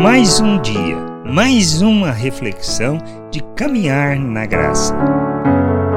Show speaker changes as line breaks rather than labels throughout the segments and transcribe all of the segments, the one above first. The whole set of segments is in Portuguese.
Mais um dia, mais uma reflexão de caminhar na graça.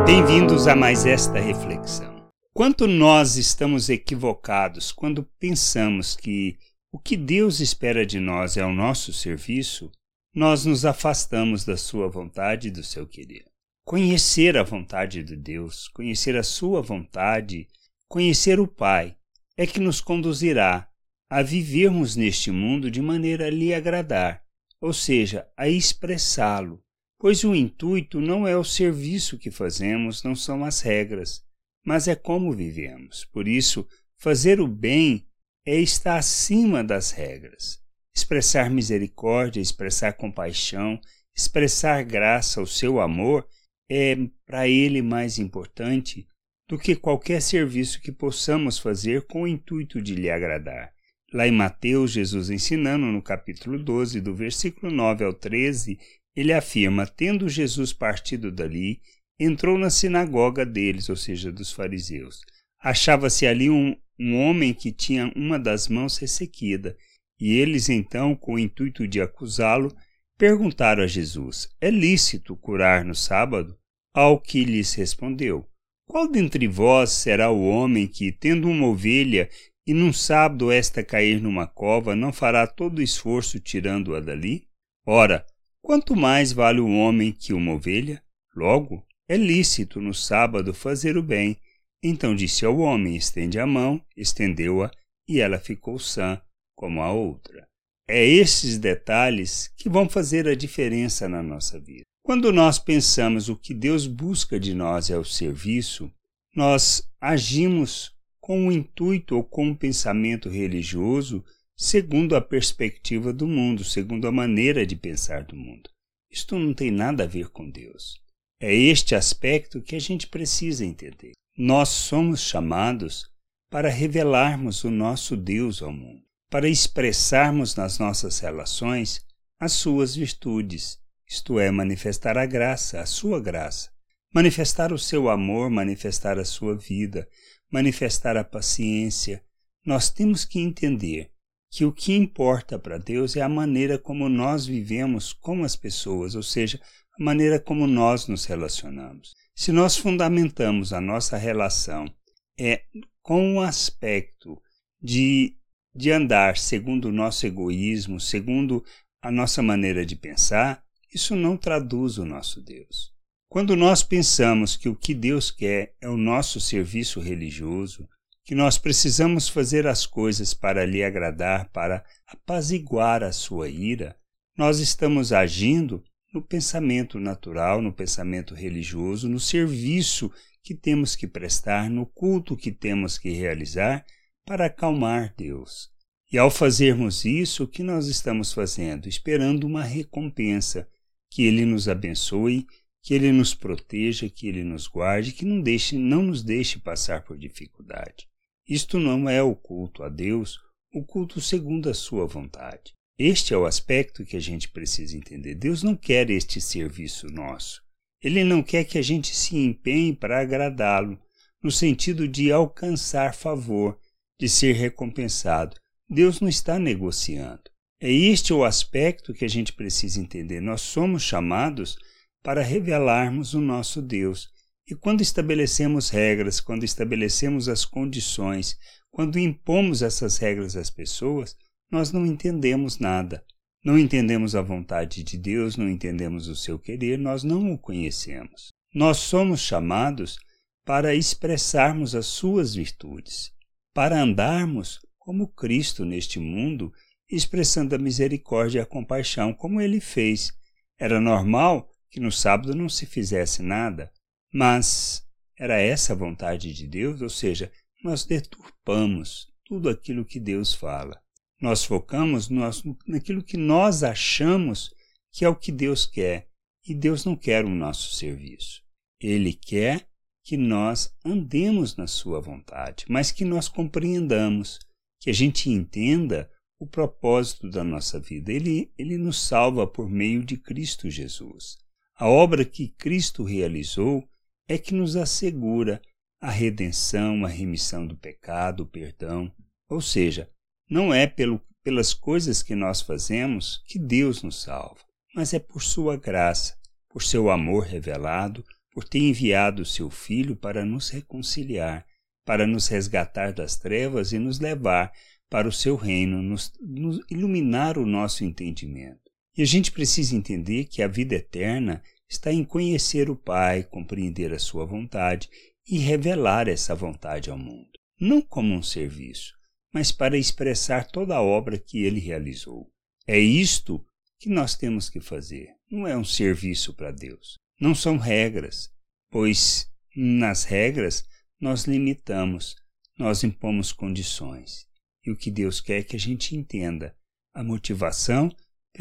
Bem-vindos a mais esta reflexão. Quanto nós estamos equivocados quando pensamos que o que Deus espera de nós é o nosso serviço, nós nos afastamos da Sua vontade e do seu querer. Conhecer a vontade de Deus, conhecer a Sua vontade, conhecer o Pai, é que nos conduzirá a vivermos neste mundo de maneira a lhe agradar, ou seja, a expressá-lo, pois o intuito não é o serviço que fazemos, não são as regras, mas é como vivemos. Por isso, fazer o bem é estar acima das regras. Expressar misericórdia, expressar compaixão, expressar graça, o seu amor, é para ele mais importante do que qualquer serviço que possamos fazer com o intuito de lhe agradar. Lá em Mateus, Jesus ensinando no capítulo 12, do versículo 9 ao 13, ele afirma: Tendo Jesus partido dali, entrou na sinagoga deles, ou seja, dos fariseus. Achava-se ali um, um homem que tinha uma das mãos ressequida, e eles então, com o intuito de acusá-lo, perguntaram a Jesus: É lícito curar no sábado? Ao que lhes respondeu: Qual dentre vós será o homem que, tendo uma ovelha e num sábado esta cair numa cova, não fará todo o esforço tirando-a dali? Ora, quanto mais vale o homem que uma ovelha? Logo, é lícito no sábado fazer o bem. Então disse ao homem: estende a mão, estendeu-a, e ela ficou sã, como a outra. É esses detalhes que vão fazer a diferença na nossa vida. Quando nós pensamos o que Deus busca de nós é o serviço, nós agimos com o intuito ou com o pensamento religioso segundo a perspectiva do mundo, segundo a maneira de pensar do mundo. Isto não tem nada a ver com Deus. É este aspecto que a gente precisa entender. Nós somos chamados para revelarmos o nosso Deus ao mundo, para expressarmos nas nossas relações as suas virtudes, isto é, manifestar a graça, a sua graça, manifestar o seu amor, manifestar a sua vida, manifestar a paciência, nós temos que entender que o que importa para Deus é a maneira como nós vivemos com as pessoas, ou seja, a maneira como nós nos relacionamos. Se nós fundamentamos a nossa relação é com o aspecto de, de andar segundo o nosso egoísmo, segundo a nossa maneira de pensar, isso não traduz o nosso Deus. Quando nós pensamos que o que Deus quer é o nosso serviço religioso, que nós precisamos fazer as coisas para lhe agradar, para apaziguar a sua ira, nós estamos agindo no pensamento natural, no pensamento religioso, no serviço que temos que prestar, no culto que temos que realizar para acalmar Deus. E ao fazermos isso, o que nós estamos fazendo? Esperando uma recompensa, que Ele nos abençoe que Ele nos proteja, que Ele nos guarde, que não, deixe, não nos deixe passar por dificuldade. Isto não é o culto a Deus, o culto segundo a Sua vontade. Este é o aspecto que a gente precisa entender. Deus não quer este serviço nosso. Ele não quer que a gente se empenhe para agradá-lo, no sentido de alcançar favor, de ser recompensado. Deus não está negociando. É este o aspecto que a gente precisa entender. Nós somos chamados para revelarmos o nosso Deus. E quando estabelecemos regras, quando estabelecemos as condições, quando impomos essas regras às pessoas, nós não entendemos nada. Não entendemos a vontade de Deus, não entendemos o seu querer, nós não o conhecemos. Nós somos chamados para expressarmos as suas virtudes, para andarmos como Cristo neste mundo, expressando a misericórdia e a compaixão, como ele fez. Era normal que no sábado não se fizesse nada, mas era essa a vontade de Deus, ou seja, nós deturpamos tudo aquilo que Deus fala. Nós focamos nós, naquilo que nós achamos que é o que Deus quer, e Deus não quer o nosso serviço. Ele quer que nós andemos na sua vontade, mas que nós compreendamos, que a gente entenda o propósito da nossa vida. Ele, ele nos salva por meio de Cristo Jesus. A obra que Cristo realizou é que nos assegura a redenção, a remissão do pecado, o perdão. Ou seja, não é pelo, pelas coisas que nós fazemos que Deus nos salva, mas é por sua graça, por seu amor revelado, por ter enviado o seu Filho para nos reconciliar, para nos resgatar das trevas e nos levar para o seu reino, nos, nos iluminar o nosso entendimento. E a gente precisa entender que a vida eterna está em conhecer o Pai, compreender a sua vontade e revelar essa vontade ao mundo, não como um serviço, mas para expressar toda a obra que ele realizou. É isto que nós temos que fazer, não é um serviço para Deus. Não são regras, pois nas regras nós limitamos, nós impomos condições. E o que Deus quer é que a gente entenda a motivação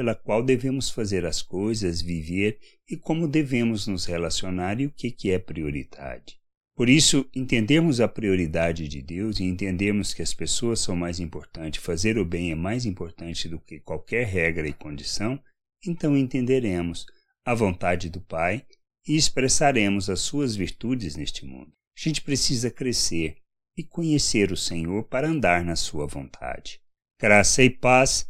pela qual devemos fazer as coisas, viver e como devemos nos relacionar e o que, que é prioridade. Por isso, entendermos a prioridade de Deus e entendermos que as pessoas são mais importantes, fazer o bem é mais importante do que qualquer regra e condição, então entenderemos a vontade do Pai e expressaremos as suas virtudes neste mundo. A gente precisa crescer e conhecer o Senhor para andar na sua vontade. Graça e paz